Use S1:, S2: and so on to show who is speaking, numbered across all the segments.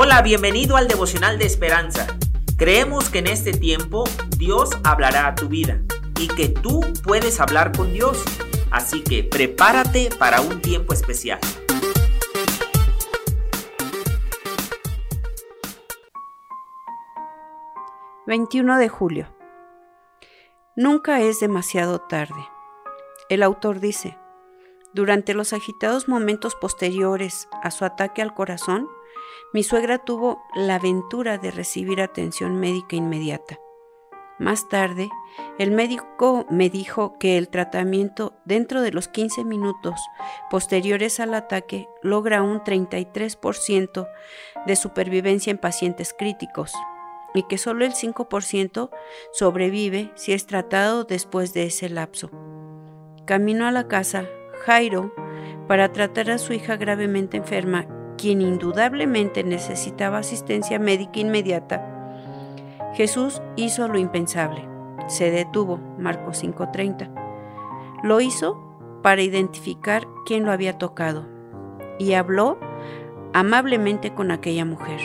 S1: Hola, bienvenido al devocional de esperanza. Creemos que en este tiempo Dios hablará a tu vida y que tú puedes hablar con Dios. Así que prepárate para un tiempo especial.
S2: ...21 de julio... Nunca es demasiado tarde. El autor dice... Durante los agitados momentos posteriores a su ataque al corazón, mi suegra tuvo la aventura de recibir atención médica inmediata. Más tarde, el médico me dijo que el tratamiento dentro de los 15 minutos posteriores al ataque logra un 33% de supervivencia en pacientes críticos y que solo el 5% sobrevive si es tratado después de ese lapso. Camino a la casa, Jairo, para tratar a su hija gravemente enferma quien indudablemente necesitaba asistencia médica inmediata, Jesús hizo lo impensable. Se detuvo, Marcos 5:30. Lo hizo para identificar quién lo había tocado y habló amablemente con aquella mujer.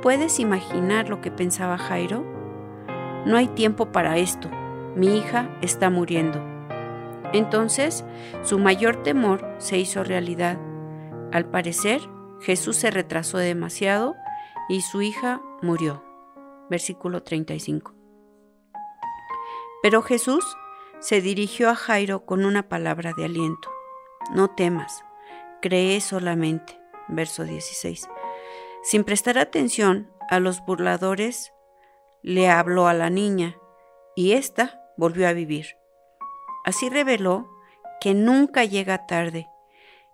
S2: ¿Puedes imaginar lo que pensaba Jairo? No hay tiempo para esto. Mi hija está muriendo. Entonces, su mayor temor se hizo realidad al parecer, Jesús se retrasó demasiado y su hija murió. Versículo 35. Pero Jesús se dirigió a Jairo con una palabra de aliento. No temas, cree solamente. Verso 16. Sin prestar atención a los burladores, le habló a la niña y ésta volvió a vivir. Así reveló que nunca llega tarde.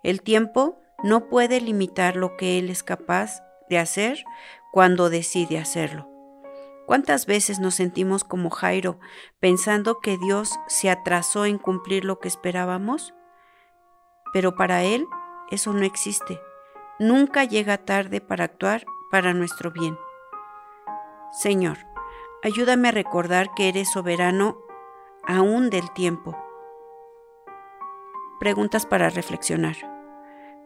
S2: El tiempo no puede limitar lo que Él es capaz de hacer cuando decide hacerlo. ¿Cuántas veces nos sentimos como Jairo pensando que Dios se atrasó en cumplir lo que esperábamos? Pero para Él eso no existe. Nunca llega tarde para actuar para nuestro bien. Señor, ayúdame a recordar que eres soberano aún del tiempo. Preguntas para reflexionar.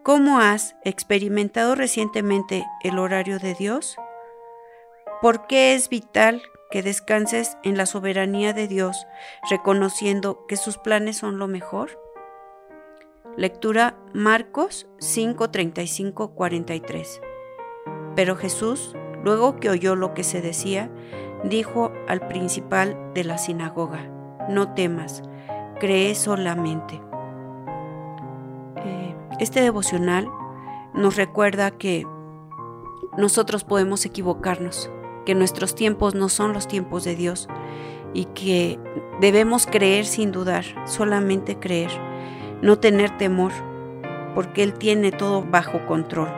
S2: ¿Cómo has experimentado recientemente el horario de Dios? ¿Por qué es vital que descanses en la soberanía de Dios, reconociendo que sus planes son lo mejor? Lectura Marcos 5, 43. Pero Jesús, luego que oyó lo que se decía, dijo al principal de la sinagoga, no temas, cree solamente. Este devocional nos recuerda que nosotros podemos equivocarnos, que nuestros tiempos no son los tiempos de Dios y que debemos creer sin dudar, solamente creer, no tener temor, porque Él tiene todo bajo control.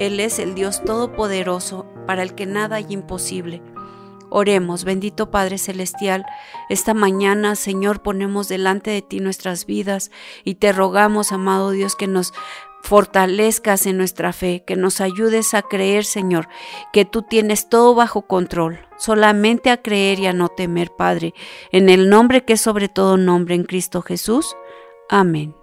S2: Él es el Dios todopoderoso para el que nada hay imposible. Oremos, bendito Padre Celestial, esta mañana, Señor, ponemos delante de ti nuestras vidas y te rogamos, amado Dios, que nos fortalezcas en nuestra fe, que nos ayudes a creer, Señor, que tú tienes todo bajo control, solamente a creer y a no temer, Padre, en el nombre que es sobre todo nombre, en Cristo Jesús. Amén.